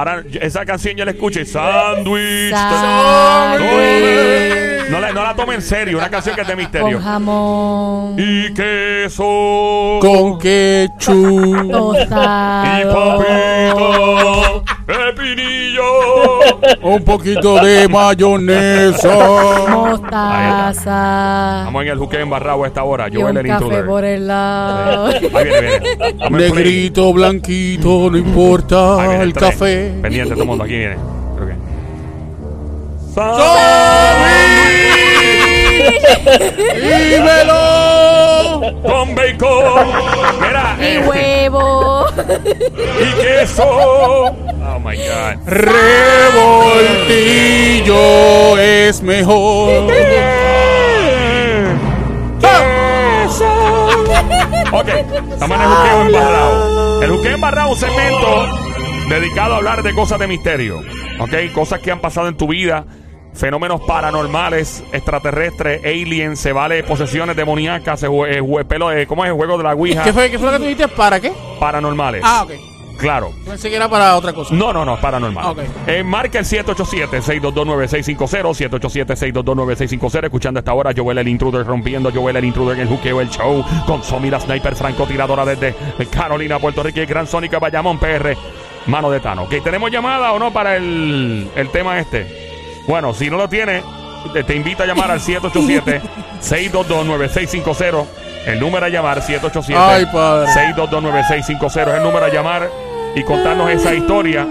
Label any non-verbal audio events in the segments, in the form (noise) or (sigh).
Ahora, esa canción yo la escuché. Sándwich. Sándwich. No la, no la tome en serio. Una canción que es de misterio. Con jamón. Y queso. Con ketchup. Y Tostado. papito. Pepinillo. Un poquito de mayonesa. Mostaza. Estamos en el juque embarrado a esta hora. Yo el café intruder. por el lado. Ahí viene, viene. Dame. Negrito, blanquito, no importa viene el tren. café. Pendiente todo el mundo. Aquí viene. Creo que. ¡Dímelo! Con bacon. Mira. Y eh, huevo. y queso. Oh my God. Revoltillo es mejor. Ok, estamos en el juqueo embarrado. El juqueo embarrado es un segmento dedicado a hablar de cosas de misterio. Ok, cosas que han pasado en tu vida, fenómenos paranormales, extraterrestres, aliens, se vale posesiones demoníacas, se jue- eh, jue- pelo de, ¿cómo es el juego de la Ouija? ¿Qué fue, ¿Qué fue lo que tú dijiste? ¿Para qué? Paranormales. Ah, ok. Claro. Pensé que era para otra cosa. No, no, no, paranormal. Ok. Eh, marca el 787-622-9650, 787-622-9650. Escuchando a esta hora, Joel el Intruder rompiendo, Joel el Intruder en el juqueo, el show, con Somi la sniper francotiradora desde Carolina, Puerto Rico y Gran Sónica Bayamón, PR, mano de Tano. Ok, ¿tenemos llamada o no para el, el tema este? Bueno, si no lo tiene, te, te invito a llamar al 787-622-9650. (laughs) El número a llamar, 787 Ay, padre. 6229650 es el número a llamar y contarnos esa historia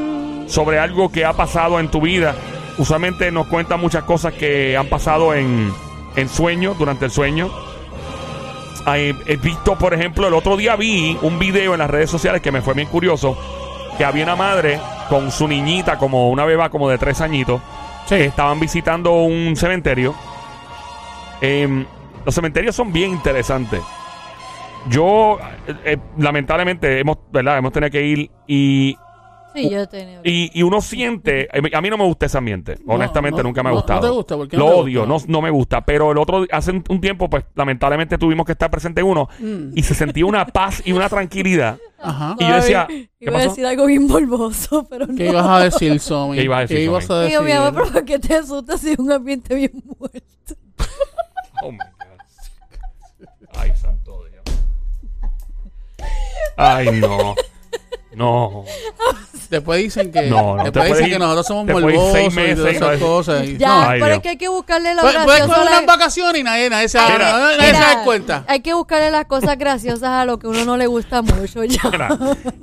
sobre algo que ha pasado en tu vida. Usualmente nos cuentan muchas cosas que han pasado en, en sueños, durante el sueño. Ay, He visto, por ejemplo, el otro día vi un video en las redes sociales que me fue bien curioso, que había una madre con su niñita, como una beba como de tres añitos, que estaban visitando un cementerio. Em, los cementerios son bien interesantes. Yo, eh, eh, lamentablemente, hemos, ¿verdad? hemos tenido que ir y, Sí, yo he tenido. y, y uno siente. (laughs) eh, A mí no me gusta ese ambiente. No, Honestamente, no, nunca me ha no, gustado. no te gusta, ¿por qué Lo no te odio, no, gusta? no me gusta. Pero el otro, hace un, tiempo, pues lamentablemente tuvimos que estar presente uno Mm. y se sentía una paz y una tranquilidad. Ajá. Y yo decía, ¿qué Iba a decir algo bien morboso, pero no. ¿Qué ibas a decir, Somi? ¿Qué ibas a decir, ¿Qué ibas a Somi? decir? Digo, mi amor, pero ¿por qué te asustas si es un ambiente bien muerto? (laughs) Oh my God. Ay, santo Dios. Ay, no. No. (laughs) Después dicen que, No, no, después puedes dicen ir- que nosotros somos puedes morbosos y todas esas no- cosas. y- Ya, no. Ay, pero Dios. es que hay que buscarle lo Puedes puedes gracioso coger unas vacaciones y nadie, nadie se, Mira. nadie- nadie se Mira, da cuenta. Hay que buscarle las cosas graciosas a lo que uno no le gusta mucho ya. Mira,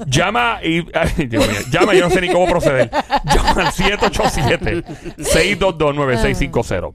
llama y. Ay, Dios mío, llama, yo no sé ni cómo proceder. Llama al 787-622-9650.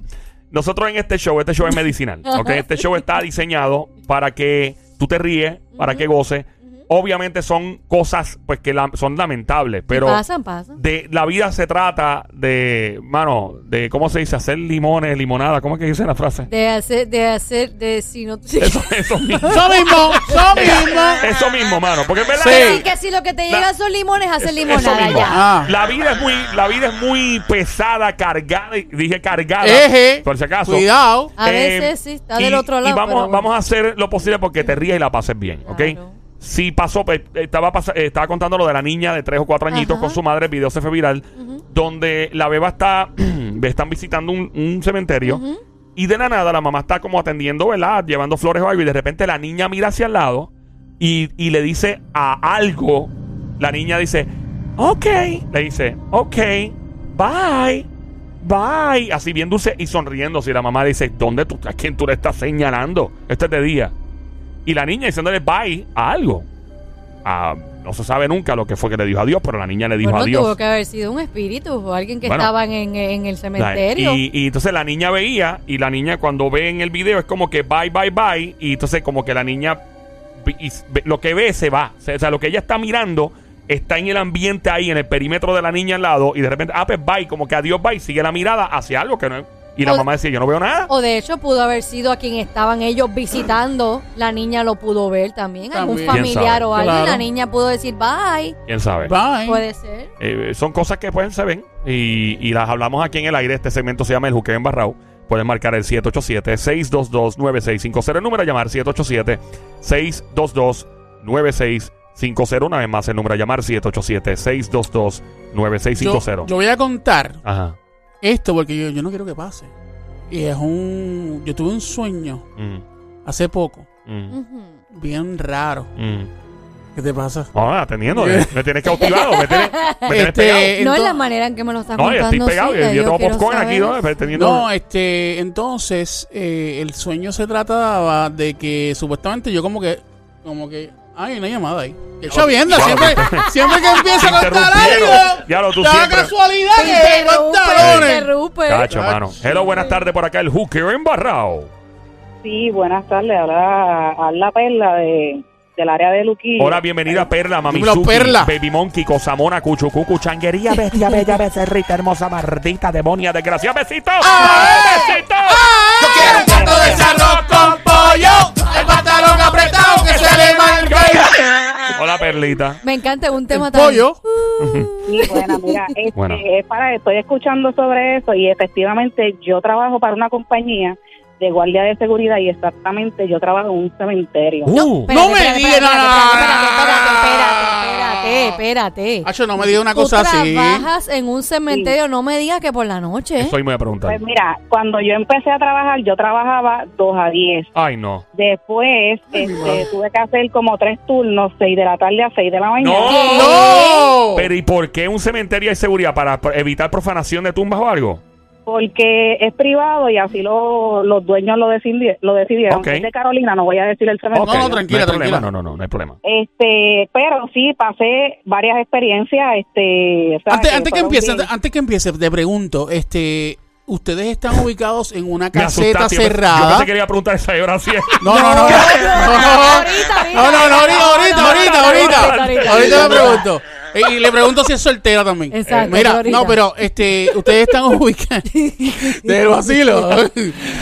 Nosotros en este show, este show es medicinal. ¿ok? Este show está diseñado para que tú te ríes, para que goces. Obviamente son cosas pues que la- son lamentables, pero pasan, pasan. de la vida se trata de, mano, de cómo se dice, hacer limones, limonada, ¿cómo es que dice la frase? De hacer, de hacer, de si no. Eso, eso (laughs) mismo. Eso mismo, eso (laughs) mismo. Eso mismo, mano, porque es verdad. Sí. que- si lo que te La- llegan son limones, hacer limonada ya. Ah. La vida es muy, la vida es muy pesada, cargada, dije cargada, Eje, por si acaso. cuidado. A Eh, veces sí, está y- del otro lado. Y vamos, pero bueno. vamos a hacer lo posible porque te rías y la pases bien, ¿ok? Si pasó, pues, estaba, pas- eh, estaba contando lo de la niña de tres o cuatro añitos Ajá. con su madre, el video se fue viral, donde la beba está, (clears throat) están visitando un, un cementerio y de la nada la mamá está como atendiendo, ¿verdad? Llevando flores o algo y de repente la niña mira hacia el lado y, y le dice a algo, la niña dice, ok, le dice, ok, bye. Bye, así bien dulce y sonriendo. Si la mamá dice, ¿dónde tú, a quién tú le estás señalando? Este es de día. Y la niña diciéndole bye a algo. Ah, no se sabe nunca lo que fue que le dijo adiós, pero la niña le dijo Bueno, adiós. tuvo que haber sido un espíritu o alguien que Bueno. estaba en, en el cementerio. Y, y entonces la niña veía, y la niña cuando ve en el video es como que bye, bye, bye, y entonces como que la niña y lo que ve se va. O sea, lo que ella está mirando está en el ambiente ahí, en el perímetro de la niña al lado, y de repente, ah, pues bye, como que adiós, bye, sigue la mirada hacia algo que no es. Y la O- mamá decía, yo no veo nada. O de hecho pudo haber sido a quien estaban ellos visitando. La niña lo pudo ver también. Algún También. ¿Quién familiar o algo. y Claro. La niña pudo decir bye. ¿Quién sabe? Bye. Puede ser. Eh, son cosas que pues se ven y, y las hablamos aquí en el aire. Este segmento se llama El Juqueo Embarrado. Pueden marcar el 787-622-9650. El número a llamar 787-622-9650. 9650. Una vez más, el número a llamar 787-622-9650. Yo, yo voy a contar Ajá. Esto porque yo, yo no quiero que pase. Y es un. Yo tuve un sueño Mm, hace poco, mm, bien raro. mm. ¿Qué te pasa? No, atendiendo. eh, me tienes cautivado. Me tienes, me tienes Este, pegado. No es la manera en que me lo estás No, contando. estoy pegado. sí, yo, tengo popcorn aquí. ¿no? Teniendo... No, este, entonces eh, el sueño se trataba de que supuestamente yo como que, como que, ay, una llamada ahí. Qué chavienda, Wow. siempre, siempre que empieza a contar algo, Ya lo tú siempre. casualidad que interrumpe, pantalones. te interrumpe. Cacho, mano. Hello, buenas tardes por acá. El hooker embarrado. Sí, buenas tardes. Habla, habla Perla de, del área de Luquillo. Hola, bienvenida Perla, Mami Dímelo, Suki, Perla. Baby Monkey, Cosamona, Cuchucucu, Changuería, Bestia, Bella, Becerrita, Hermosa, Mardita, Demonia, Desgracia, Besito. Besito. Yo quiero un plato de Me encanta un tema El tan... pollo. Sí, bueno, mira, (laughs) este, Bueno. es para, estoy escuchando sobre eso y efectivamente yo trabajo para una compañía de guardia de seguridad y exactamente yo trabajo en un cementerio. Uh, No me digas Espérate, nada. espérate, espérate, espérate, espérate. Hacho, no me diga una Tú cosa así. trabajas en un cementerio, no me digas que por la noche. Eso me voy a preguntar. Pues mira, cuando yo empecé a trabajar, yo trabajaba 2 a 10. Ay, no. Después este, tuve que hacer como tres turnos, 6 de la tarde a 6 de la mañana. No. No. Pero ¿y por qué un cementerio hay seguridad? ¿Para para evitar profanación de tumbas o algo? Porque es privado y así lo, los dueños lo, decidi- lo decidieron. Es de Carolina, no voy a decir el cementerio. no, Ok, tranquila, hay problema. tranquila. No, no, no, no hay problema. Este, pero sí pasé varias experiencias, este, o sea, Antes, antes que empiece, bien. antes que empiece, te pregunto, este, ustedes están ubicados en una Me caseta. Yo Yo cerrada. pensé que le iba a preguntar esa y ahora sí. No, no, no, no, no, Ahorita, ahorita. no, no, no, ahorita, ahorita, No, ahorita, no, ahorita, ahorita, ahorita. ahorita. Eh, Y le pregunto si es soltera también. Exacto, Mira, no, pero este, ustedes están ubicados (laughs) del vacilo.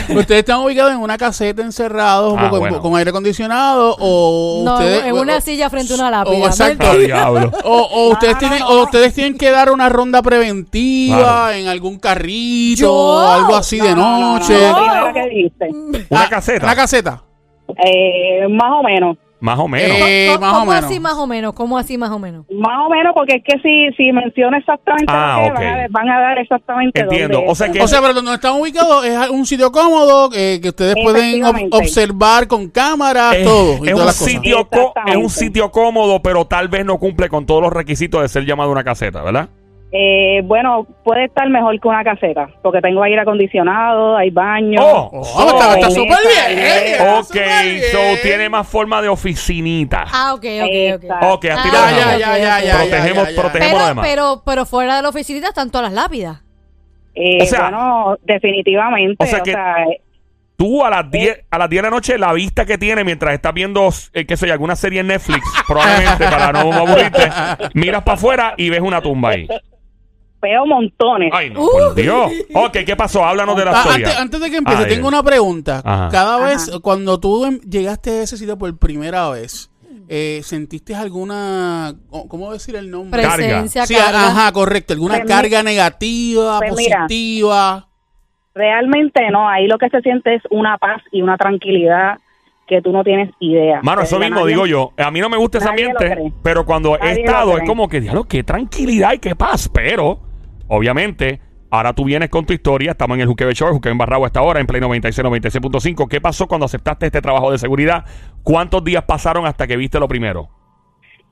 ustedes están ubicados en una caseta encerrados Ah, con, bueno. con aire acondicionado o No, ustedes en una o- silla frente a una o- lápida. exacto. Ah, diablo. O, o ustedes tienen, no. o ustedes tienen que dar una ronda preventiva Claro. en algún carrito, Yo. algo así de No, no, no, noche. que dijiste. ¿Una Ah, caseta? Una caseta. Eh, más o menos. Más o menos. Eh, ¿Cómo, más o cómo menos. así más o menos? ¿Cómo así más o menos? Más o menos, porque es que si, si menciono exactamente Ah, van, a, van a dar exactamente Entiendo. dónde O sea que- O sea, pero donde están ubicados es un sitio cómodo eh, que ustedes pueden ob- observar con cámaras, todo. y es, todas un las cosas. sitio es un sitio cómodo, pero tal vez no cumple con todos los requisitos de ser llamado una caseta, ¿verdad? Eh, bueno, puede estar mejor que una caseta, porque tengo aire acondicionado, hay baño. Oh, Oh, está está Oh. súper bien. está ok, bien. so tiene más forma de oficinita. Ah, ok, ok, ok. Ok, así Ah, Ya, ya, ya, ya, protegemos, ya, ya. protegemos lo Pero, demás. pero, pero fuera de la oficinita están todas las lápidas. Eh, O sea- bueno, definitivamente. O sea que- Tú a las 10 a las 10 de la noche la vista que tiene mientras estás viendo eh, qué sé yo, alguna serie en Netflix, probablemente para no (laughs) aburrirte, miras para afuera y ves una tumba ahí. Veo montones. Ay, no, por Dios. Ok, ¿qué pasó? Háblanos de la Ah, historia. antes, antes de que empiece, Ay, tengo una pregunta. Ajá. Cada Ajá. vez, cuando tú em- llegaste a ese sitio por primera vez, eh, ¿sentiste alguna, cómo decir el nombre? Carga. Presencia, Sí, carga. ajá, correcto. ¿Alguna Pues mi- carga negativa, pues mira. positiva? Realmente no, ahí lo que se siente es una paz y una tranquilidad que tú no tienes idea. Mano, eso mismo nadie- digo yo. A mí no me gusta ese nadie lo ambiente, cree. pero cuando he Nadie lo estado es cree. como que, diablo, qué tranquilidad y qué paz. Pero, obviamente, ahora tú vienes con tu historia. Estamos en el Juquebe Show, Juquebe Embarrado a esta hora, en Play 96, 96.5. ¿Qué pasó cuando aceptaste este trabajo de seguridad? ¿Cuántos días pasaron hasta que viste lo primero?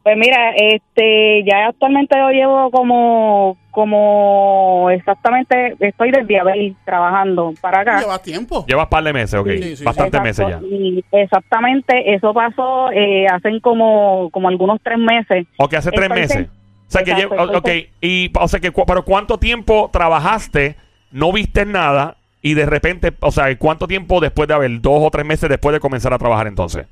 Pues mira, este, ya actualmente yo llevo como, como exactamente, estoy desde abril trabajando para acá. Llevas tiempo. Llevas par de meses, ok. Sí, sí, Bastantes meses ya. Y exactamente, eso pasó eh, hace como, como algunos tres meses. Ok, hace tres Estoy meses. O sea que Exacto, lleva- estoy ok, sen- y o sea que cu- pero cuánto tiempo trabajaste, no viste nada y de repente, o sea, cuánto tiempo después de haber dos o tres meses después de comenzar a trabajar entonces.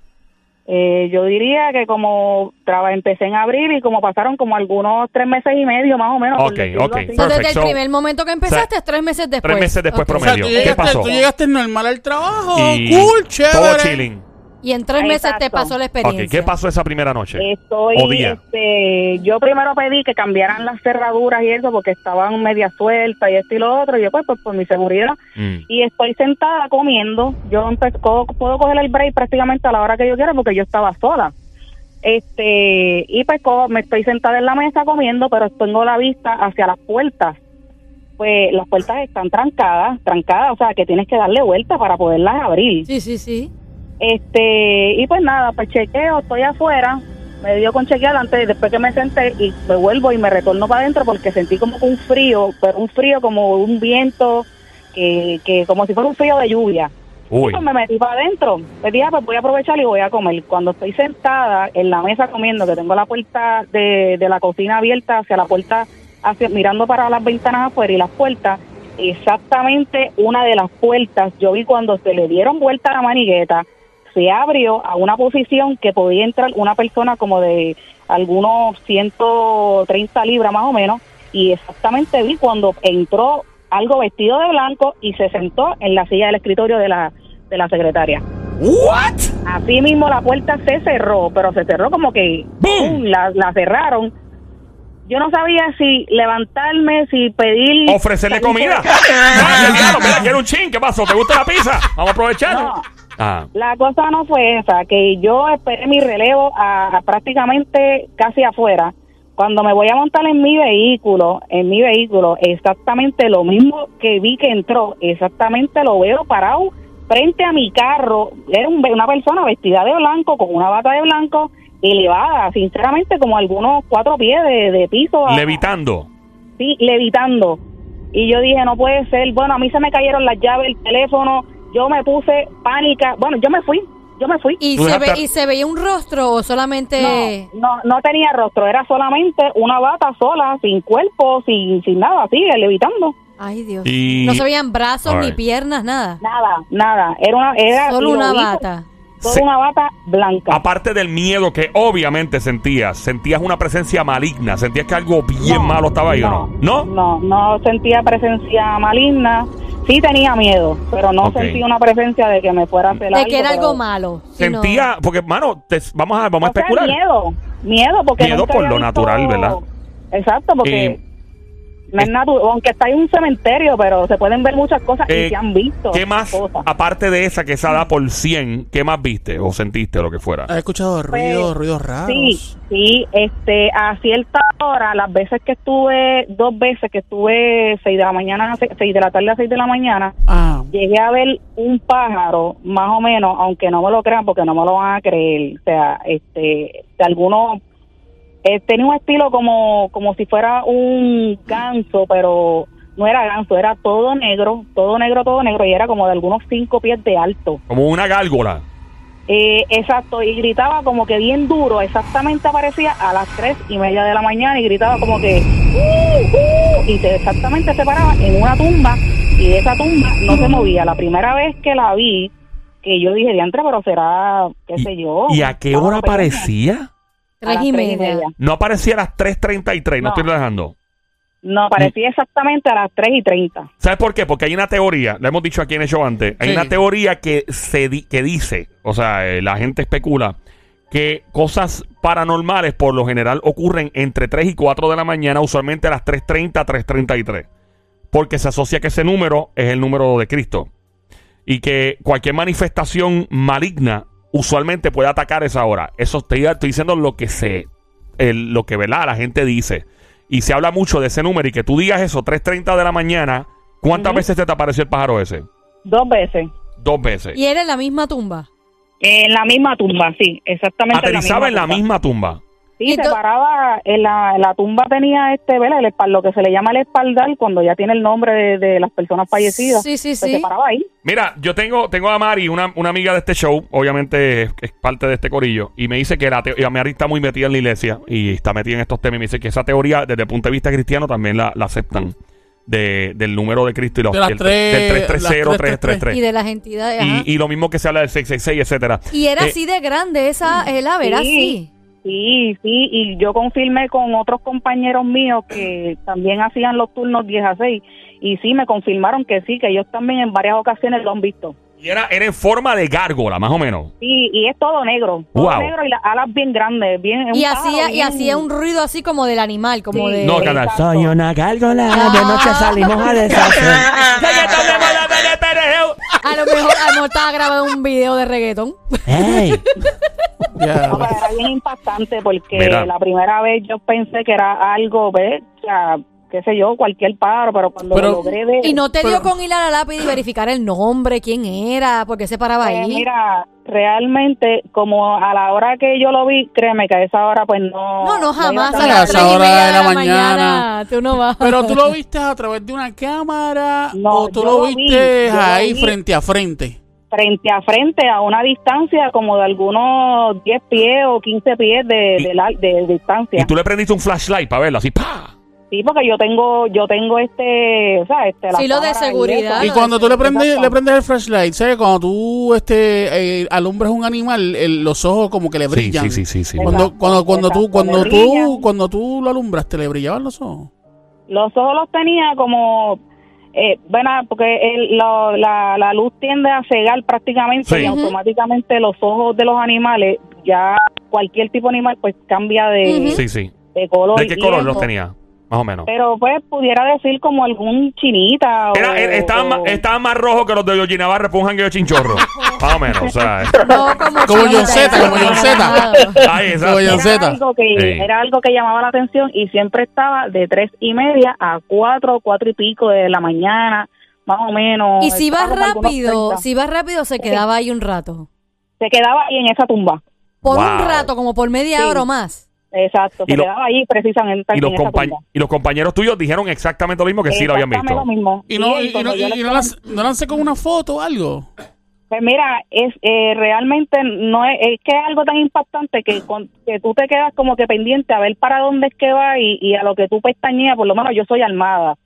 Eh, yo diría que como traba, empecé en abril y como pasaron como algunos tres meses y medio más o menos. por Ok, decirlo ok. así. So, desde el primer momento que empezaste, es tres meses después. Tres meses después Ok. O sea, promedio. tú ¿Qué llegaste, pasó? tú llegaste normal al trabajo, Y cool, chévere. todo chilling. Y en tres meses te pasó la Ok, experiencia. ¿qué pasó esa primera noche? Estoy, O día. este, yo primero pedí que cambiaran las cerraduras y eso porque estaban media sueltas y esto y lo otro. Y yo, pues, pues por mi seguridad. Mm. Y estoy sentada comiendo. Yo empe- co- puedo coger el break prácticamente a la hora que yo quiera porque yo estaba sola. este, y pues co- me estoy sentada en la mesa comiendo, pero tengo la vista hacia las puertas. Pues las puertas están trancadas, trancadas, o sea que tienes que darle vuelta para poderlas abrir. Sí, sí, sí. Este, y pues nada, pues chequeo, estoy afuera, me dio con chequear antes, después que me senté y me vuelvo y me retorno para adentro porque sentí como un frío, pero un frío como un viento, que, que como si fuera un frío de lluvia. Uy. Pues me metí para adentro. Me dije, ah, pues voy a aprovechar y voy a comer. Cuando estoy sentada en la mesa comiendo, que tengo la puerta de, de la cocina abierta hacia la puerta, hacia, mirando para las ventanas afuera y las puertas, exactamente una de las puertas, yo vi cuando se le dieron vuelta a la manigueta, se abrió a una posición que podía entrar una persona como de algunos 130 libras más o menos, y exactamente vi cuando entró algo vestido de blanco y se sentó en la silla del escritorio de la, de la secretaria. What? Así mismo la puerta se cerró, pero se cerró como que ¡Bum! la, la cerraron. Yo no sabía si levantarme, si pedir... Ofrecerle comida. Quiero un chin. ¿Qué pasó? ¿Te gusta la pizza? Vamos a aprovechar. No. Ah. La cosa no fue esa, que yo esperé mi relevo a, a prácticamente casi afuera. Cuando me voy a montar en mi vehículo, en mi vehículo, exactamente lo mismo que vi que entró, exactamente lo veo parado frente a mi carro. Era un- una persona vestida de blanco, con una bata de blanco, elevada, sinceramente, como algunos cuatro pies de, de piso. a- Levitando. sí, levitando. Y yo dije, no puede ser. Bueno, a mí se me cayeron las llaves, el teléfono. Yo me puse pánica. Bueno, yo me fui. Yo me fui. ¿Y se, ve, ¿Y se veía un rostro o solamente.? No, no, no tenía rostro. Era solamente una bata sola, sin cuerpo, sin, sin nada, así, levitando. Ay, Dios. Y- No se veían brazos ni piernas, nada. Nada, nada. Era una, era Solo una bata. Solo Se- una bata blanca. Aparte del miedo que obviamente sentías, sentías una presencia maligna, sentías que algo bien No, malo estaba ahí, ¿o no? ¿No? No, no sentía presencia maligna. Sí tenía miedo, pero no Ok. sentí una presencia de que me fuera a hacer De que era pero- algo malo. sino- Sentía, porque, mano, te- vamos a, vamos a O sea, especular. miedo, miedo porque Miedo nunca por había lo natural, ¿verdad? Exacto, porque Eh, no es natural, aunque está en un cementerio, pero se pueden ver muchas cosas Eh, y se han visto. ¿Qué más, cosas. aparte de esa que esa da por 100, qué más viste o sentiste o lo que fuera? ¿Has escuchado ruidos, Pues, ruidos raros? Sí, sí, este, a cierta hora, las veces que estuve, dos veces que estuve seis de la mañana, a se- seis de la tarde a seis de la mañana, Ah, llegué a ver un pájaro, más o menos, aunque no me lo crean porque no me lo van a creer, o sea, este, de algunos, eh, tenía un estilo como, como si fuera un ganso, pero no era ganso, era todo negro, todo negro, todo negro, y era como de algunos cinco pies de alto. Como una gárgola. Eh, exacto, y gritaba como que bien duro, exactamente aparecía a las tres y media de la mañana y gritaba como que "Uh, uh", y se, exactamente se paraba en una tumba y de esa tumba no se movía. La primera vez que la vi, que yo dije, diantre, pero será, qué ¿Y, sé yo. ¿y a qué hora pequeña". aparecía? Tres y media. No aparecía a las 3.33, no, No. estoy dejando. No, aparecía exactamente a las tres y treinta. ¿Sabes por qué? Porque hay una teoría, la hemos dicho aquí en el show antes, hay Sí. una teoría que se di- que dice, o sea, eh, la gente especula que cosas paranormales por lo general ocurren entre 3 y 4 de la mañana, usualmente a las 3.30, 3.33. Porque se asocia que ese número es el número de Cristo. Y que cualquier manifestación maligna usualmente puede atacar esa hora. Eso estoy, estoy diciendo lo que se, el- lo que ¿verdad? la gente dice. Y se habla mucho de ese número y que tú digas eso, 3.30 de la mañana, ¿cuántas veces te, te apareció el pájaro ese? Dos veces. Dos veces. Y era en la misma tumba. En la misma tumba, sí, exactamente. Aterrizaba en la tumba. misma tumba. Sí, se paraba, en la, en la tumba tenía este, ¿verdad? El lo que se le llama el espaldar cuando ya tiene el nombre de, de las personas fallecidas. Sí, sí, Pues sí. se paraba ahí. Mira, yo tengo, tengo a Mari, una, una amiga de este show, obviamente es, es parte de este corillo, y me dice que la te- y a Mari está muy metida en la iglesia y está metida en estos temas. Y me dice que esa teoría, desde el punto de vista cristiano, también la, la aceptan. De, del número de Cristo y los De las y el- tres- del 330, las 333. Y de las entidades. Y, y lo mismo que se habla del 666, etcétera. Y era Eh, así de grande esa, el ave, era Sí. así. Sí, sí, y yo confirmé con otros compañeros míos que (clears throat) también hacían los turnos 10 a 6 y sí, me confirmaron que sí, que ellos también en varias ocasiones lo han visto. Y era, era en forma de gárgola, más o menos. Sí, y es todo negro, todo Wow. negro y las alas bien grandes, bien... Y hacía, y bien- hacía un ruido así como del animal, como Sí. de... No, canal. Soy una gárgola, de noche salimos a deshacer. (laughs) A lo mejor, a lo mejor estaba grabando un video de reggaetón. Ey. (laughs) Ya, No, pero era bien impactante porque Mira. la primera vez yo pensé que era algo, ¿ves? O sea, qué sé yo, cualquier paro, pero cuando Pero- lo logré ver... Y no te dio Pero- con ir a la lápiz y verificar el nombre, quién era, por qué se paraba Pues ahí. mira, realmente, como a la hora que yo lo vi, créeme que a esa hora pues no... no, no, jamás. A esa hora de la mañana. Tú no vas. Pero tú lo viste a través de una cámara No, o tú lo lo vi, viste ahí vi. frente a frente. frente a frente a una distancia como de algunos 10 pies o 15 pies de, Y- de, la- de distancia. Y tú le prendiste un flashlight para verlo, así, ¡pa! Sí, porque yo tengo, yo tengo este, o sea, este, la Sí, lo de y seguridad. eso. Y cuando tú le prendes, le prendes el flashlight, ¿sabes? Cuando tú este, eh, alumbras un animal, el- los ojos como que le brillan. sí, sí, sí, sí. Cuando, cuando, cuando tú, exacto, cuando le tú, brillan. cuando tú lo alumbraste, le brillaban los ojos. Los ojos los tenía como, eh, bueno, porque el- lo- la, la luz tiende a cegar prácticamente Sí. y automáticamente los ojos de los animales, ya cualquier tipo de animal pues cambia de, Ujú. Sí, sí. de color. ¿De qué color los tenía? Más o menos. Pero pues pudiera decir como algún chinita. o- Era, era- estaba, o- más, estaba más rojo que los de Yogi Navarre por un jangueo de chinchorro. (laughs) más o menos, o sea. No, como, Como John Zeta, como John John era algo que Sí. era algo que llamaba la atención y siempre estaba de tres y media a cuatro cuatro y pico de la mañana más o menos Y si vas rápido, 30. si vas rápido se quedaba ahí un rato. se quedaba ahí en esa tumba Por Wow. un rato, como por media Sí. hora o más. Exacto Y se lo- quedaba ahí precisamente Y los, en esa compañ- tumba y los compañeros tuyos dijeron exactamente lo mismo que sí lo habían visto. lo mismo Y no, y, y no, cuando yo y- les y no las- no lancé con una foto o algo. Pues mira, es eh, realmente no es, es que es algo tan impactante que, con- que tú te quedas como que pendiente a ver para dónde es que va y, y a lo que tú pestañeas, por lo menos yo soy armada,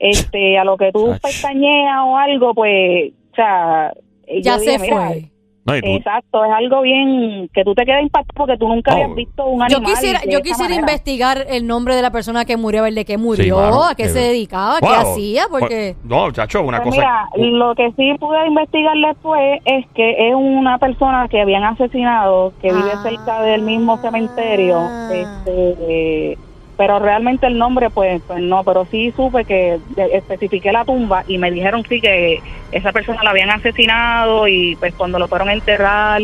este, a lo que tú Ach. pestañeas o algo, pues, o sea, eh, Ya yo se dije, mira, fue. No, y tú- Exacto, es algo bien que tú te quedas impactado porque tú nunca Oh. habías visto un Yo animal. quisiera, de yo quisiera investigar el nombre de la persona que murió, a ver de qué murió, mano, a qué se dedicaba, qué hacía, porque... No, chacho, una Pues cosa. mira, lo que sí pude investigar después es que es una persona que habían asesinado, que vive Ah. cerca del mismo cementerio, este, eh, pero realmente el nombre pues, pues no, pero sí supe que de- especifiqué la tumba y me dijeron sí que esa persona la habían asesinado y pues cuando lo fueron a enterrar,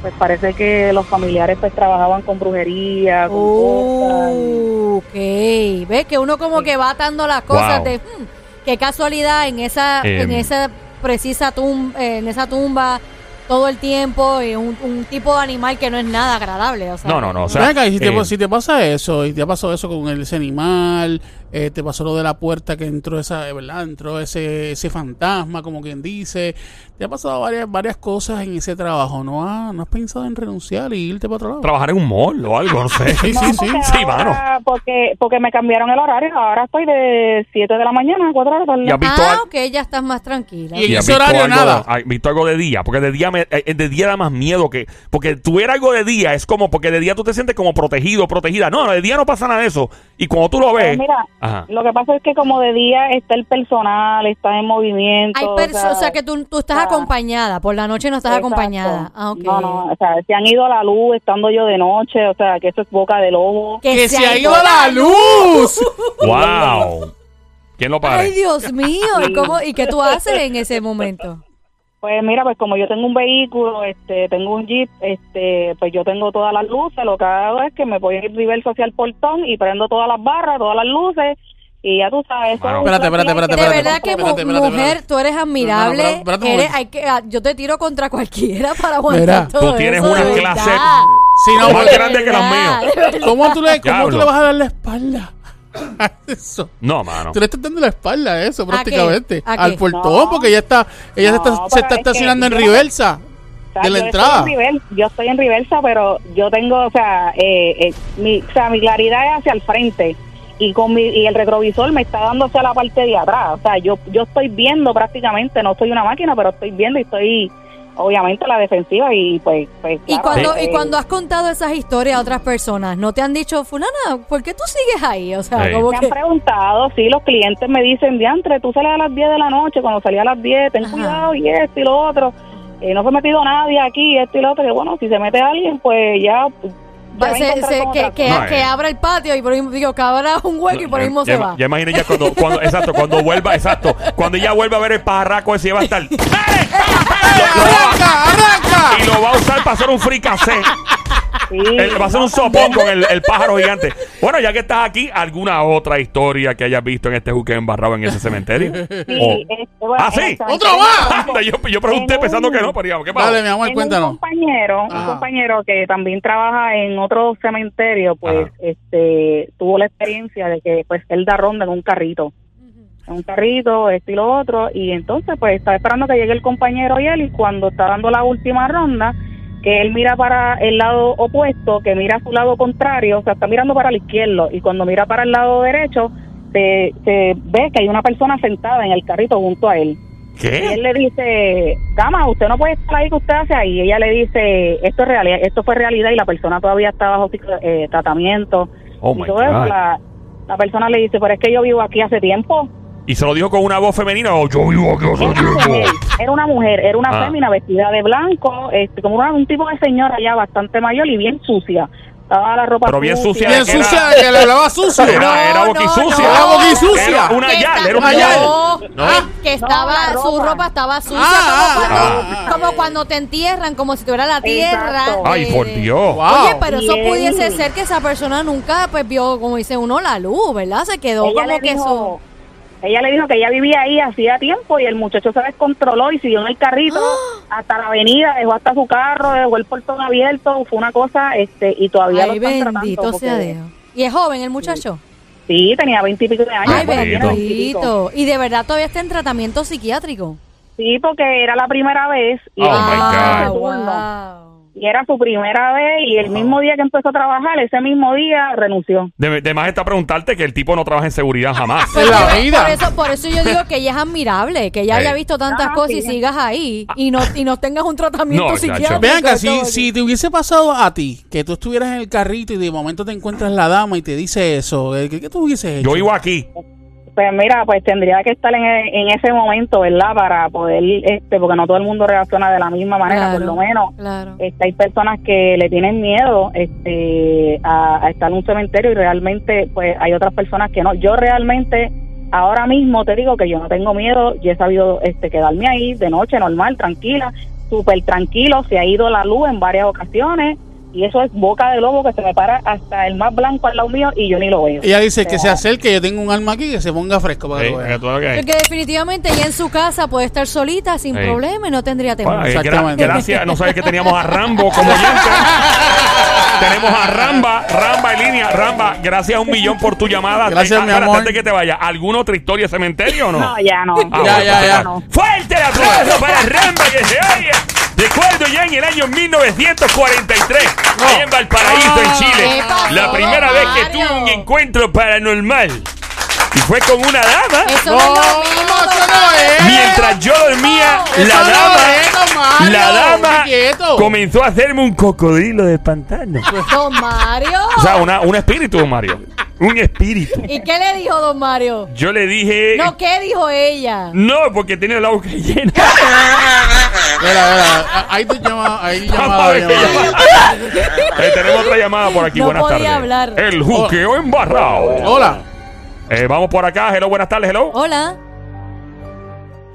pues parece que los familiares pues trabajaban con brujería, con cosas. Uh, ok, ves que uno como que va atando las cosas Wow. de hmm, qué casualidad en esa Eh, en esa precisa tumba en esa tumba todo el tiempo y un, un tipo de animal que no es nada agradable, o sea, No, no, no, o sea, Ven acá, y si, eh, te, si te pasa eso, y te pasó eso con el- ese animal, eh, te pasó lo de la puerta que entró esa, eh, ¿verdad? Entró ese, ese fantasma, como quien dice. Te ha pasado varias, varias cosas en ese trabajo. ¿No, ha- ¿No has pensado en renunciar y irte para otro lado? trabajar en un mall o algo, no sé. (laughs) Sí, sí, sí. porque Sí, ahora- Porque, porque me cambiaron el horario. Ahora estoy de 7 de la mañana a 4 de la tarde. ¿Y has visto, Ah, al- ok, ya estás más tranquila. Y- y ese horario algo, nada. has visto algo de día? Porque de día, me, eh, de día da más miedo que. Porque tú ver algo de día es como. Porque de día tú te sientes como protegido, protegida. No, no, de día no pasa nada de eso. Y cuando tú lo ves. Pues mira, Ajá. lo que pasa es que como de día está el personal, está en movimiento. Hay personas, o sea, que tú, tú estás ah. acompañada, por la noche no estás Exacto. acompañada. Ah, ok. No, no, o sea, se han ido a la luz estando yo de noche, o sea, que eso es boca de lobo. ¡Que se ha ido la luz! ¡Wow! ¿Quién lo para? Ay, Dios mío, ¿y, cómo, ¿y qué tú haces en ese momento? Pues mira, pues como yo tengo un vehículo, este, tengo un jeep, este, pues yo tengo todas las luces, lo que hago es que me voy a ir reverso hacia el portón y prendo todas las barras, todas las luces y ya tú sabes. eso Mano. es un Espérate, espérate, flashlight De espérate, verdad espérate, que mu- espérate, espérate, mujer, espérate. tú eres admirable. No, no, espérate un eres, momento. hay que, ah, yo te tiro contra cualquiera para aguantar Mira, todo Tú tienes eso, una clase. Sí, no, más grande que las mías. ¿Cómo tú le, cómo tú le vas a dar la espalda (laughs) eso? No, mano. Tú le estás dando la espalda a eso prácticamente. ¿A qué? Al portón, No. porque ella está, ella se está, se está es estacionando en yo- reversa O sea, de la yo entrada. Estoy en reversa, yo estoy en reversa, pero yo tengo, o sea, eh, eh, mi, o sea, mi claridad es hacia el frente y con mi y el retrovisor me está dando hacia la parte de atrás. O sea, yo yo estoy viendo prácticamente, no soy una máquina, pero estoy viendo y estoy obviamente la defensiva y pues, pues Y claro, cuando, eh, y cuando has contado esas historias a otras personas, ¿no te han dicho, fulana, ¿por qué tú sigues ahí? O sea, Sí. como me que... han preguntado, sí, los clientes me dicen, diantre, tú sales a las 10 de la noche, cuando salí a las 10, ten Ajá. cuidado y esto y lo otro. Eh, no se ha metido nadie aquí, esto y lo otro, que bueno, si se mete alguien, pues ya, va- se- se- que, que, cosa. que abra el patio y por ahí, digo, que abra un hueco y por ahí mismo ya, se va. Ya imaginé ya cuando, cuando, exacto, cuando vuelva, exacto, cuando ella vuelva a ver el pajarraco ese va a estar. (laughs) ¡Eh! ¡Arranca, arranca! Y lo va a usar para hacer un fricacé. Sí, Él va a hacer un sopón con el, el pájaro gigante. Bueno, ya que estás aquí, ¿alguna otra historia que hayas visto en este juque embarrado en ese cementerio? Sí, O- este, bueno, ¿Ah, sí? el ¡Otro más! Anda, (laughs) yo, yo pregunté En pensando un- que no, pero digamos, ¿qué pasó? Dale, mi amor, cuéntanos. Un compañero, un compañero que también trabaja en otro cementerio, pues, Ajá. este, tuvo la experiencia de que, pues, él da ronda en un carrito, en un carrito, esto y lo otro, y entonces, pues, está esperando que llegue el compañero y él, y cuando está dando la última ronda, que él mira para el lado opuesto, que mira a su lado contrario, o sea, está mirando para el izquierdo, y cuando mira para el lado derecho, se, se ve que hay una persona sentada en el carrito junto a él. Él le dice, Dama, usted no puede estar ahí que usted hace ahí. Y ella le dice, esto es realidad, esto fue realidad y la persona todavía está bajo eh, tratamiento. Oh y todo eso, la, la persona le dice, pero es que yo vivo aquí hace tiempo. ¿Y se lo dijo con una voz femenina o yo vivo aquí hace Era una mujer, tiempo? era una mujer, era una Ah. fémina vestida de blanco, este, como una- un tipo de señora ya bastante mayor y bien sucia. Estaba la ropa Pero bien sucia. Bien Era- sucia, que le hablaba sucio. (laughs) Era, era boquisucia. no. Era boquisucia. Era una Que yal, era una yal. No, No. que, que estaba, su ropa. estaba sucia, Ah, como, cuando, ah, como cuando te entierran, como si tuviera la tierra. Exacto. Ay, eh, por Dios. Wow. Oye, pero eso Bien. pudiese ser que esa persona nunca, pues, vio, como dice uno, la luz, ¿verdad? Se quedó ella como que dijo, eso... ella le dijo que ella vivía ahí hacía tiempo y el muchacho se descontroló y siguió en el carrito hasta la avenida, dejó hasta su carro, dejó el portón abierto, fue una cosa, este, y todavía lo Ay, están tratando. bendito porque- sea Dios. ¿Y es joven el muchacho? Sí, tenía veintipico de años. Ay, veintipico. bendito. ¿Y de verdad todavía está en tratamiento psiquiátrico? Sí, porque era la primera vez y, Oh, my God. segundo. wow. Y era su primera vez y el mismo día que empezó a trabajar, ese mismo día renunció. De, de más está preguntarte que el tipo no trabaja en seguridad jamás. (laughs) En la Por- vida. Por eso, por eso yo digo que ella es admirable, que ella haya visto tantas Ah, cosas y sí. sigas ahí y no, y no tengas un tratamiento No, psiquiátrico. Vean que si, si te hubiese pasado a ti, que tú estuvieras en el carrito y de momento te encuentras la dama y te dice eso, eh, ¿qué, qué tú hubieses hecho? Yo vivo aquí. Pues mira, pues tendría que estar en, en ese momento, ¿verdad? Para poder, este, porque no todo el mundo reacciona de la misma manera, Claro, por lo menos. Claro. Este, hay personas que le tienen miedo este, a, a estar en un cementerio y realmente pues hay otras personas que no. Yo realmente ahora mismo te digo que yo no tengo miedo, yo he sabido este, quedarme ahí de noche normal, tranquila, súper tranquilo, se ha ido la luz en varias ocasiones y eso es boca de lobo que se me para hasta el más blanco al lado mío y yo ni lo veo. Ella dice que O se sea, acerque, yo tengo un alma aquí, que se ponga fresco para que lo que vea. lo que hay. Porque definitivamente ella en su casa puede estar solita sin Ey. problema y no tendría temor. Bueno, gra- Exactamente. gracias. No sabes que teníamos a Rambo como oyente. (laughs) tenemos a Ramba, Ramba en línea. Ramba, gracias un millón por tu llamada. Gracias, Eh, mi amor. Antes que te vaya, ¿alguna otra historia de cementerio o no? No, ya no. Ah, Ya, bueno, ya, pues, ya. no. Fuerte el aplauso para Ramba que se oiga. Recuerdo ya en el año 1943, allá en Valparaíso, en Ah. Chile, ¿Qué pasó, la primera vez que tuve un encuentro paranormal. Y fue con una dama. Eso No, no, es lo mismo, eso don no es. Mientras yo dormía, Eso la no dama, es, don Mario, la dama comenzó a hacerme un cocodrilo de pantano. Don Mario. O sea, una, un espíritu, Mario. Un espíritu. ¿Y qué le dijo don Mario? Yo le dije. No, ¿qué dijo ella? No, porque tenía la boca llena. (laughs) Mira, ahí tu llamada, ahí llamada. Eh, tenemos otra llamada por aquí. No buenas podía tardes. hablar. El juqueo embarrado. Hola, Eh, vamos por acá. Hello, buenas tardes. Hello. Hola,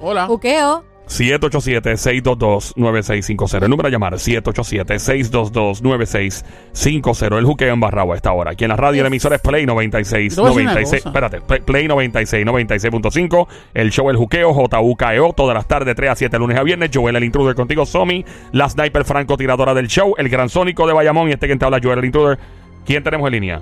hola. buqueo. 787-622-9650. El número a llamar 787-622-9650. El juqueo embarrado a esta hora. Aquí en la radio, la emisora es Play 96. Te voy a decir una 96 cosa. espérate, Play- Play 96, 96.5. El show El Juqueo, JUKEO. Todas las tardes, 3 a 7, lunes a viernes. Joel el intruder contigo, Somi. La sniper francotiradora del show. El gran sónico de Bayamón. Y este que te habla, Joel el intruder. ¿Quién tenemos en línea?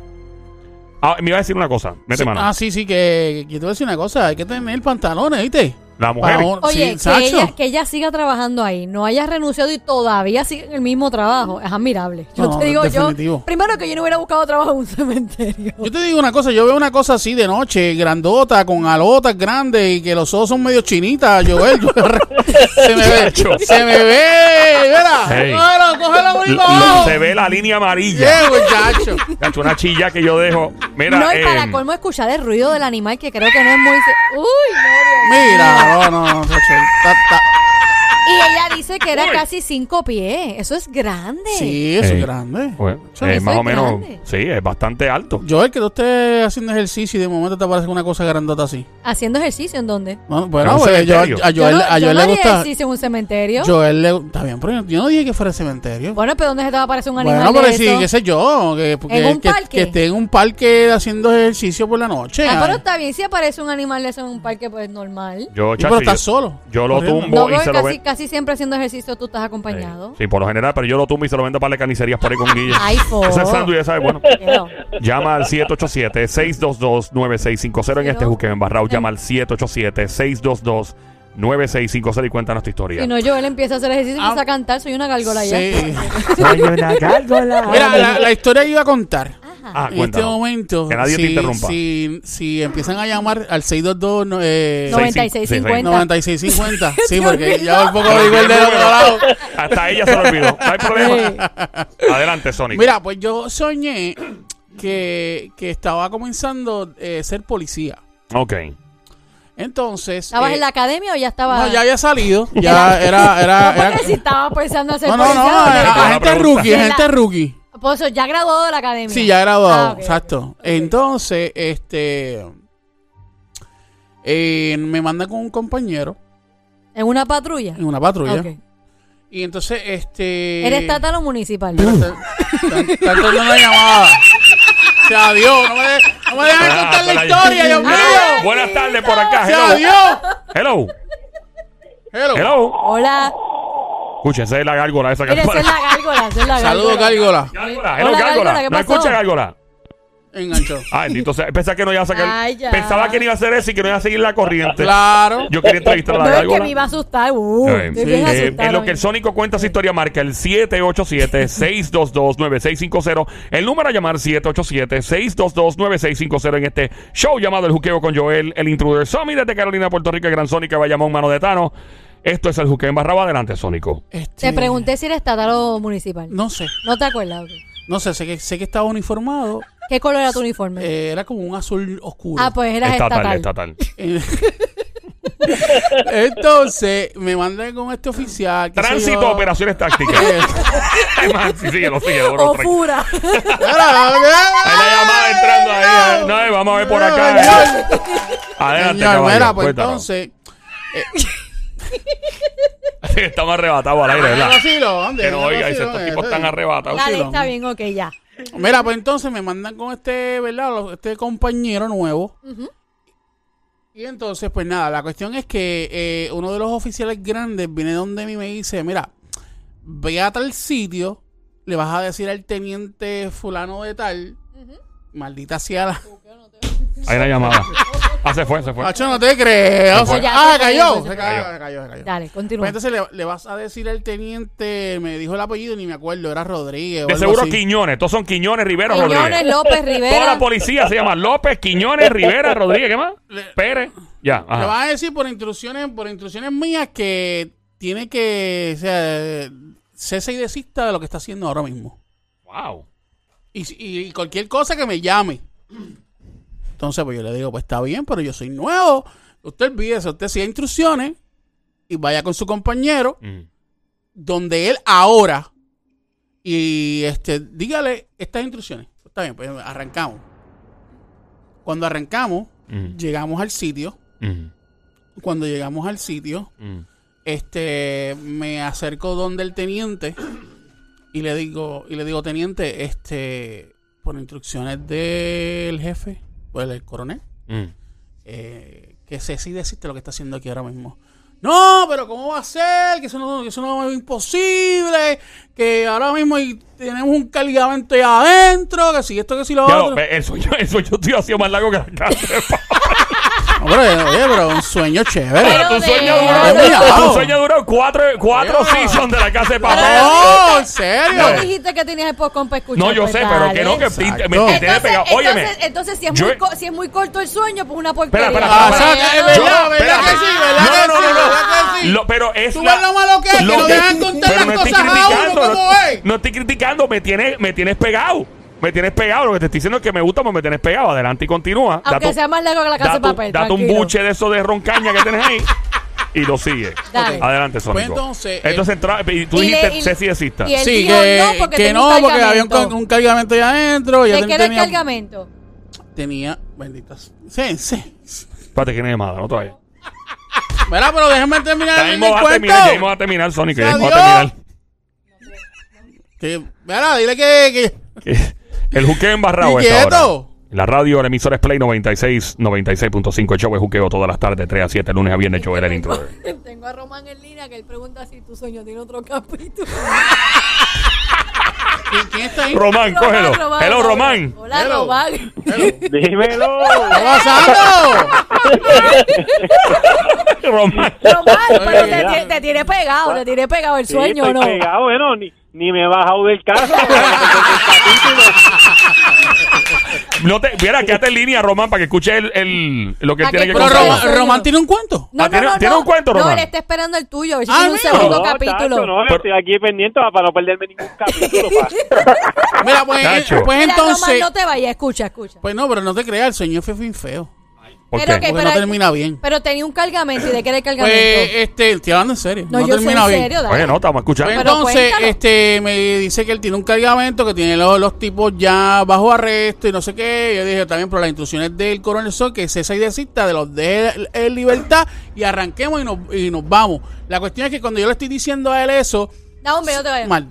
Ah, me iba a decir una cosa. Mete Sí, mano. Ah, sí, sí, que, que te voy a decir una cosa, hay que tener pantalones, ¿viste? La mujer. Un- Oye, sí, Sacho. que, ella, que ella siga trabajando ahí, no haya renunciado y todavía sigue en el mismo trabajo, es admirable. Yo No, te digo definitivo. yo, primero que yo no hubiera buscado trabajo en un (laughs) cementerio. Yo te digo una cosa, yo veo una cosa así de noche, grandota, con alotas grandes y que los ojos son medio chinitas, yo- (laughs) se me ve, se me ve, mira, Hey. cógelo, cógelo abajo. se ve la línea amarilla. Yeah, muchacho. Cacho, una chilla que yo dejo. Mira, no, y para em, colmo escuchar el ruido del animal que creo que no es muy... Uy, no, Dios mío. Mira, no, no, no, Sacho, está- está- Y ella (laughs) dice que era Uy. casi cinco pies. Eso es grande. Sí, eso Eh, es grande. Bueno, Eso eh, es más o menos, grande. sí, es bastante alto. Joel, que tú estés haciendo ejercicio y de momento te aparece una cosa grandota así. Haciendo ejercicio en dónde? No, En bueno, un pues, a yo Joel, no, a yo Joel no le haría gusta. ejercicio en un cementerio. Joel le, está bien, pero yo no dije que fuera cementerio. Bueno, pero ¿dónde se te va a aparecer un animal Bueno, pero de sí, eso? qué sé yo, que, que, ¿En un que- parque? que esté en un parque haciendo ejercicio por la noche. Ah, pero está bien, si aparece un animal de eso en un parque, pues normal. Yo, Sí, chacho, pero estás yo- solo. yo lo corriendo. tumbo. No, y porque se lo casi, ven- casi siempre haciendo ejercicio tú estás acompañado. Sí, por lo general, pero yo lo tumbo y se lo vendo para las carnicerías por ahí con Guille. Ay, fo. Ese sándwich, ¿sabes? Bueno. Pero, Llama al 787-622-9650 en este juque embarrado. Llama al 787-622-9650 y cuéntanos tu historia. si no, yo él empieza a hacer ejercicio y Ah, empieza a cantar, soy una gárgola ya. Sí. (laughs) Soy una gárgola. Mira, la, la historia que iba a contar. Ah, en este momento, Que nadie te si, interrumpa. Si, si empiezan a llamar al 622 no, eh, 9650. 9650, (laughs) sí, porque ya un poco digo el del otro lado. Hasta ella se lo olvidó. No hay problema. Adelante, Sonic. Mira, pues yo soñé que, que estaba comenzando a ser policía. Ok. Entonces. ¿Estabas eh, en la academia o ya estabas? No, ya había salido. Ya (laughs) era. era, No, era- porque si estaba pensando hacer no, no, no, eh, agente pregunta. rookie, agente rookie. Por eso, ya graduado de la academia. Sí, ya graduado, Ah, exacto. Entonces, este. eh, me mandan con un compañero ¿En una patrulla? en una patrulla. Y entonces, este. ¿Eres estatal o municipal? Está entrando una llamada. O sea, Dios, no me, de- no me dejan Ah, contar la historia, Dios mío. Hello. Buenas tardes por acá. O sea, Hello. Dios. Hello. Hello. Hello. Hola. Escuchen, esa es la gárgola esa es la gárgola, esa es la Saludos, gárgola. Gárgola. Gárgola. Hello, Hola, gárgola. gárgola, ¿qué ¿No pasó? escucha gárgola? Enganchó. (laughs) Ah, sea. Pensaba que no iba a sacar. Ay, ya. Pensaba que no iba a hacer eso y que no iba a seguir la corriente. Claro. Yo quería entrevistar a la No es que gárgola. me iba a asustar. Uh, Eh, Eh, en lo que el hoy. Sónico cuenta su historia, marca el 787-622-9650. El número a llamar 787-622-9650 en este show llamado El Juqueo con Joel, el intruder. Somi desde Carolina, Puerto Rico, el gran Sónico, Bayamón, Mano de Tano. Esto es el Juqueo en Barraba. Adelante, Sónico. Este, Te pregunté si era estatal o municipal. No sé. ¿No te acuerdas? Ok. No sé, sé que, sé que estaba uniformado. ¿Qué color era tu uniforme? Eh, era como un azul oscuro. ah, pues eras estatal, estatal. estatal. (laughs) Entonces, me mandan con este oficial. qué sé Tránsito, yo. operaciones tácticas. (laughs) Eh, (laughs) Ay, man, sí, sí, lo sigue. bro, O tranquilo. fura. Hay la llamada entrando ahí. eh. No, eh, vamos a ver por acá. eh. Adelante, Señor, mira, pues cuéntanos. entonces. (laughs) Estamos arrebatados al aire, ¿verdad? Que no oiga, dice, Vacilo, estos eh, tipos sí. están arrebatados. Dale, está bien, ok, ya. Mira, pues entonces me mandan con este, ¿verdad? Este compañero nuevo. Ujú. Y entonces, pues nada, la cuestión es que eh, uno de los oficiales grandes viene donde mí y me dice, mira, ve a tal sitio, le vas a decir al teniente fulano de tal, maldita sea la... (laughs) Hay una llamada. Ah, se fue, se fue. Macho, no te creo. Se fue. Se- Ya, ah, se cayó. se cayó, se cayó, se cayó. Dale, Pues continúa. entonces le, le vas a decir al teniente, me dijo el apellido, ni me acuerdo, era Rodríguez. o De algo seguro así. Quiñones. Todos son Quiñones, Rivera, Quiñones, Rodríguez. López, Toda la policía se llama López, Quiñones, Rivera, (laughs) Rodríguez. ¿Qué más? Pérez. Ya. Le Ajá. vas a decir por instrucciones, por instrucciones mías que tiene que, o sea, cese y desista de lo que está haciendo ahora mismo. Wow. Y, si- y cualquier cosa que me llame. Entonces, pues yo le digo, pues está bien, pero yo soy nuevo. Usted olvídese, usted siga instrucciones y vaya con su compañero, Mm. donde él ahora, y este, dígale estas instrucciones. Está bien, pues arrancamos. Cuando arrancamos, Mm. llegamos al sitio. Mm. Cuando llegamos al sitio, este me acerco donde el teniente y le digo y le digo teniente este por instrucciones del jefe pues el coronel. Mm. eh, que sé si decirte lo que está haciendo aquí ahora mismo. No pero cómo va a ser que eso no que eso no es imposible. Que ahora mismo hay- tenemos un cargamento ahí adentro que si esto que si lo Ya, otro. el sueño tuyo ha sido más largo que la casa. (laughs) Pero, oye, pero un sueño chévere Pero tu sueño duró, tu sueño duró cuatro, cuatro seasons de la casa de papel. no en serio No dijiste que tenías el podcast para escuchar. No, yo pues sé, pero que no, que me, tiene Entonces, pegado. Óyeme. entonces, entonces si, es yo- muy co- si es muy corto el sueño, pues una porquería. Espera, Ah, espera, sea, que es verdad, Yo- verdad que sí, verdad No, que no, no, sí, no, pero es Tú ves lo malo que es, que no dejan contar las cosas a uno, criticando, ¿cómo no, es? no estoy criticando, me tienes, me tienes pegado. Me tienes pegado. Lo que te estoy diciendo es que me gusta, pues me tienes pegado. Adelante y continúa. Aunque Date- sea más largo que la casa de papel. Date un tranquilo. buche de eso de roncaña que tienes ahí. y lo sigue. (laughs) Dale. Adelante, Sónico. Pues entonces, eh, Entonces entra, y tú y dijiste y- Ceci exista. y él Sí, dijo que no, porque que tenía no, un porque había un, cargamento. ca- un cargamento allá adentro. Ya ¿De qué era el tenía, cargamento? tenía, benditas. Sí, sí. Espérate, que no hay llamada, no vayas. Mira, pero déjame terminar Ya el, mismo va a cuento. terminar, ya mismo va a terminar, Sónico. Ya mismo va a Adiós. terminar. (laughs) Que, mira, dile que, que (laughs) Que- El juqueo embarrado Y a esta quieto. hora. La radio, la emisora es Play 96, 96.5. El show es juqueo todas las tardes, 3 a 7, lunes a viernes, show el intro. (laughs) Tengo a Román en línea que él pregunta si tu sueño tiene otro capítulo. Román, cógelo. Hello, Román. Hola, Hello. Román. Dímelo. ¿Qué pasando? (laughs) Román. Román, pero te, te tiene pegado, te tiene pegado el Sí, sueño, ¿o estoy ¿no? pegado, bueno, ni, ni me he bajado del carro. (laughs) (laughs) No te, mira, quédate en línea, Román, para que escuche el, el- lo que él ¿A tiene qué que Pero Román, tiene un cuento. No, Ah, no, ¿tiene- no, tiene no. un cuento, No, Román? él está esperando el tuyo, a ver si Ah, un segundo no, capítulo. chacho, no, Pero- estoy aquí pendiente para no perderme ningún capítulo. (laughs) Mira, pues, eh, pues Mira, Román, entonces. no te vayas, escucha, escucha. Pues no, pero no te creas, el sueño fue bien feo. ¿Por Pero que- Porque pero- no termina bien. Pero tenía un cargamento, ¿y de qué era el cargamento? Pues, este, estoy hablando en serio. no, No, yo sé en termina bien. serio, dale. Oye, no, estamos escuchando. Pues Pero entonces, cuéntalo. este, me dice que él tiene un cargamento, que tiene los, los tipos ya bajo arresto y no sé qué. Yo dije también por las instrucciones del coronel son que César y desista de los de en libertad y arranquemos y nos, y nos vamos. La cuestión es que cuando yo le estoy diciendo a él eso, Da un beso, te vayas. mal.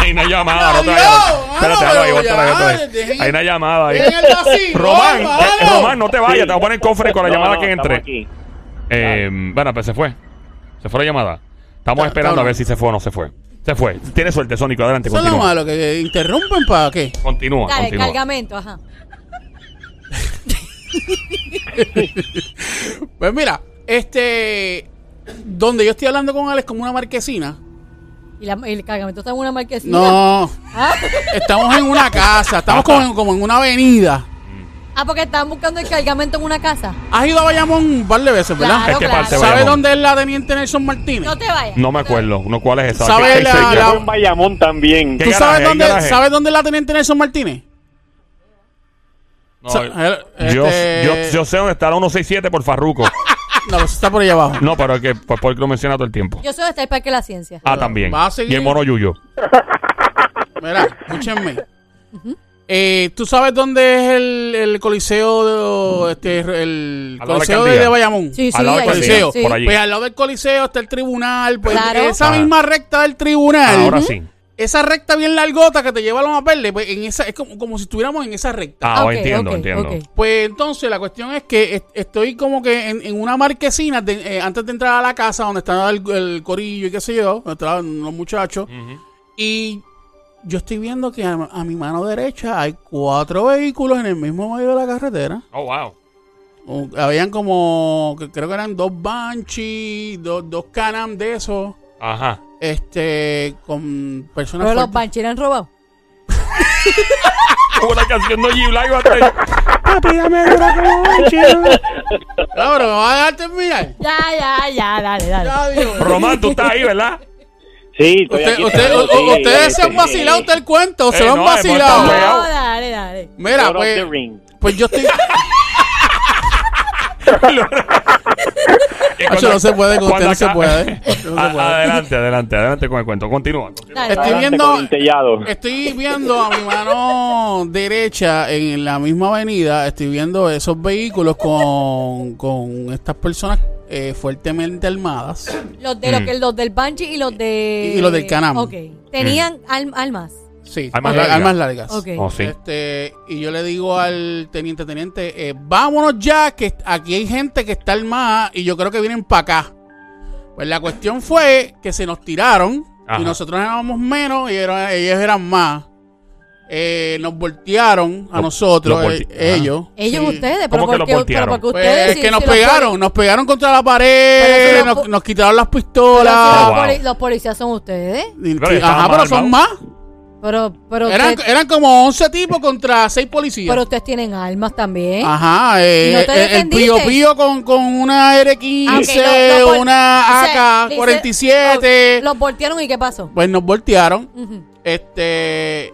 Hay una llamada, no te Adiós, vayas. mano, Espérate, pero ahí, dejen- Hay una llamada ahí. El Román, eh, Román, no te vayas, te voy a poner en cofre con la No, llamada no, que entre. Eh, bueno, pues se fue. Se fue la llamada. Estamos Está- esperando está a ver si se fue o no se fue. Se fue. Tiene suerte, Sónico. Adelante, Eso es lo continúa. malo, que interrumpen para qué. Continúa, Dale, continúa. cargamento, ajá. (laughs) Pues mira, este, donde yo estoy hablando con él es como una marquesina. ¿Y la- el cargamento está en una marquesina? No, Ah, estamos en una casa, estamos como en, como en una avenida. Ah, porque estaban buscando el cargamento en una casa. Has ido a Bayamón un par de veces, ¿verdad? Claro, ¿Es que claro. parte, ¿Sabes Bayamón? dónde es la teniente Nelson Martínez? No te vayas. No me acuerdo. No, ¿Cuál es esa? ¿Sabe ¿Qué- qué la- Bayamón también. ¿Qué ¿Tú garaje? sabes ¿Hay dónde, garaje? sabes dónde es la teniente Nelson Martínez? No, Sa- eh, yo, este- yo, yo sé dónde está la 167 por Farruco. No, eso está por allá abajo. No, pero es que pues, porque lo menciona todo el tiempo. Yo dónde está el Parque de la Ciencia. Ah, también. ¿Va a seguir? Y el mono Yuyo. (laughs) Mira, escúchenme. Eh, ¿Tú sabes dónde es el, el coliseo de, este, el Al lado de la coliseo de, alcaldía. de Bayamón? Sí, sí, Al lado del ahí coliseo, sí. por allí. Pues al lado del coliseo está el tribunal, pues Claro. esa Ajá. misma recta del tribunal, Ahora sí. Esa recta bien largota que te lleva a Loma Verde, pues en esa, es como, como si estuviéramos en esa recta. Ah, entiendo, entiendo. Pues entonces la cuestión es que est- estoy como que en, en una marquesina de- eh, antes de entrar a la casa donde está el, el corillo y qué sé yo, donde estaban los muchachos. Y yo estoy viendo que a, a mi mano derecha hay cuatro vehículos en el mismo medio de la carretera. Oh, wow. Uh, Habían como, que creo que eran dos Banshee, dos, dos Canam de esos, Ajá. Este, con personas Pero los fuertes. han robado. (laughs) Como la canción de G Black batalla. Ah, pero me va a dejar terminar. Ya, ya, ya, dale, dale. Ya, Dios. Román, tú estás ahí, ¿verdad? Sí, estoy Usted- aquí. usted- claro, u- sí, ustedes se han sí. vacilado usted el cuento, se Eh, lo han no, hemos vacilado. estado No, dale, dale. Mira, Lord of pues, the Ring. pues yo estoy. (laughs) (laughs) Cuando- no se puede, con usted cuando (laughs) no se puede. No se A- puede. Adelante, adelante, adelante con el cuento. Continúa. Estoy viendo-. Estoy viendo a mi mano derecha en la misma avenida, estoy viendo esos vehículos con, con estas personas eh, fuertemente armadas. Los, de, los, Mm. que- los del Banshee y los de... Y los del Canam. Ok. Tenían al- armas. Sí, Armas largas. armas largas. Ok. Oh, sí. Este, y yo le digo al teniente, teniente, eh, vámonos ya, que aquí hay gente que está armada y yo creo que vienen para acá. Pues la cuestión fue que se nos tiraron Ajá. y nosotros éramos menos y era- ellos eran más. Eh, nos voltearon a Los- nosotros, los eh, ellos. Ellos Sí. ustedes, ¿Cómo pero que porque, los pero voltearon? porque Pues, ustedes... es si- que nos si pegaron, nos pegaron contra la pared, nos, quitaron las pero pistolas. los, Oh, wow. poli- los policías son ustedes. Pero ajá, pero son más. Pero, pero, Eran, usted- eran como 11 tipos contra 6 policías. pero ustedes tienen armas también. Ajá, eh, ¿Y no te eh, el? Pío Pío con, con una R15, Ah, ok, lo- lo una dice- AK-47. dice- Los voltearon y ¿qué pasó? Pues nos voltearon. Este.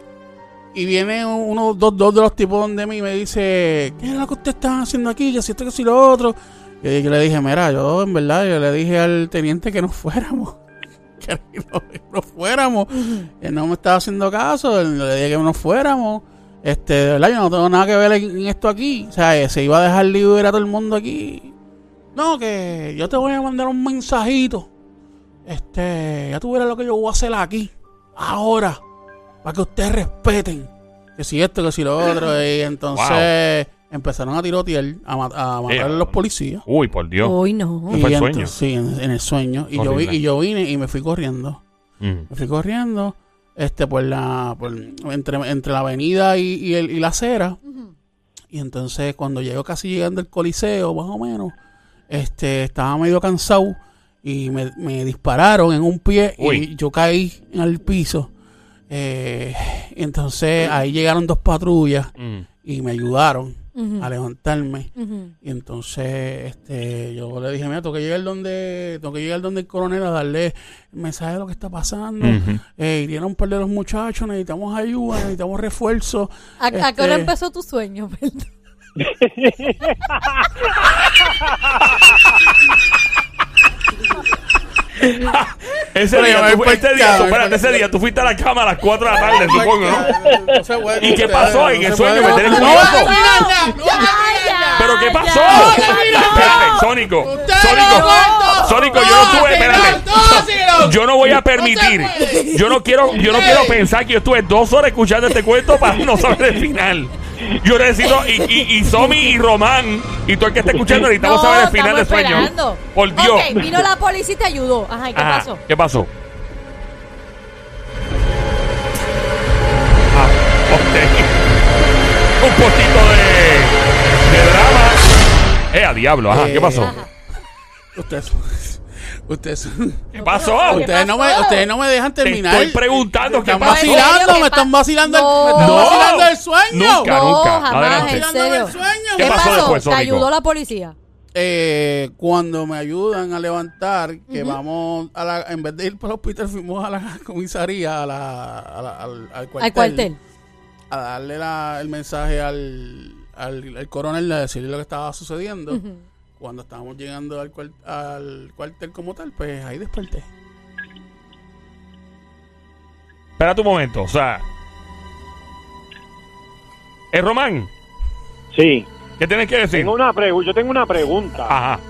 Y viene uno, dos, dos de los tipos donde mí y me dice: ¿Qué es lo que ustedes están haciendo aquí? Que si esto, que si lo otro. Y yo le dije, mira, yo en verdad, yo le dije al teniente que nos (laughs) fuéramos. Que no, (laughs) que nos fuéramos. Él no me estaba haciendo caso. Le dije que nos fuéramos. Este, de verdad, yo no tengo nada que ver en, en esto aquí. O sea, eh, se iba a dejar libre a todo el mundo aquí. No, que yo te voy a mandar un mensajito. Este, ya tú verás lo que yo voy a hacer aquí. Ahora. Para que ustedes respeten. Que si esto, que si lo otro. Y (laughs) entonces empezaron a tirotear, a, ma- a matar a Eh. los policías. Uy, por Dios. Uy, no. Y- fue el sueño. entonces- sí, en, en el sueño. Y yo, vi, Horrible. y yo vine y me fui corriendo. Mm. Me fui corriendo este por la por, entre, entre la avenida y, y el- y la acera. Y entonces cuando llego casi llegando al coliseo, más o menos, este estaba medio cansado y me, me dispararon en un pie Uy. y yo caí en el piso. Eh, entonces ahí llegaron dos patrullas Mm. y me ayudaron A levantarme. Y entonces este, yo le dije, mira, tengo que llegar donde, tengo que llegar donde el coronel a darle el mensaje de lo que está pasando. Ujú. Eh, hirieron un par de los muchachos, necesitamos ayuda, necesitamos refuerzo. ¿A, a qué hora Este, empezó tu sueño? (laughs) Perdón. (laughs) Ese día, tú, este día, tú, espérate, ese día tú fuiste a la cama a las 4 de la tarde, supongo, ¿no? No se puede, ¿Y qué pasó en el sueño? ¿Me tenés no, ¿Pero qué pasó? Espérate, Sónico. Sónico. Sónico, yo no, señor, espérate. Yo no voy a permitir. Yo no quiero, yo no quiero pensar que yo estuve dos horas escuchando este cuento para no saber el final. Yo necesito, y, y, y Somi y Román, y tú el que está escuchando, necesitamos No, saber el final del estamos sueño. esperando. Por Dios. Ok, vino la policía y te ayudó. Ajá, ¿y qué Ajá, pasó? ¿Qué pasó? Ah, ok. Un poquito de, de drama. Eh, a diablo, ajá, ¿qué Eh, pasó? Ajá. Ustedes, ustedes, ¿Qué pasó? ¿Qué ustedes no me, ustedes no me dejan Te terminar. estoy preguntando qué están pasó. vacilando, ¿Qué me están vacilando, el- No. me están No. vacilando el sueño. Nunca, no, nunca. jamás, Adelante. en serio. el sueño. ¿Qué pasó después, ¿Te Sónico? ayudó la policía? Eh, cuando me ayudan a levantar, que vamos a la, en vez de ir para el hospital, fuimos a la (laughs) comisaría, a la, a la- al, al cuartel, Al cuartel. a darle la- el mensaje al, al, al coronel de decirle lo que estaba sucediendo. Ujú. Cuando estábamos llegando al, cuar- al cuartel como tal, pues ahí desperté. Espera un momento, o sea. ¿Es Román? Sí. ¿Qué tienes que decir? Tengo una pregu- yo tengo una pregunta. Ajá.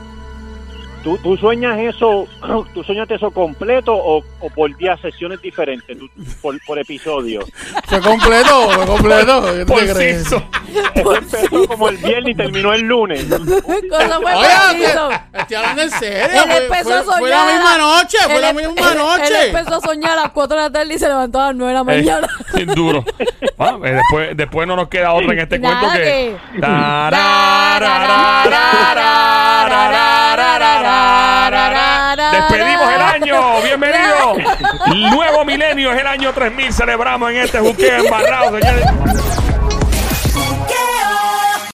¿Tú, ¿Tú sueñas eso, (clears throat) tú sueñaste eso completo o, o por día sesiones diferentes, tú- por, por episodio? (laughs) Fue completo, fue completo. ¿Qué Por te crees? Eso (laughs) empezó como el viernes y terminó el lunes. (laughs) ¿Cómo fue Oye, preciso? te- estoy hablando en serio. Él Fue, empezó fue- a soñar. fue la misma noche, fue la misma él- noche. Él empezó a soñar a las 4 de la tarde y se levantó a las 9 de la Eh, mañana. bien duro. Ah, eh, después, después no nos queda otra en este Nada cuento que. que- Despedimos el año, bienvenido. Nuevo milenio es el año 3000. Celebramos en este juqueo embarrado, señores.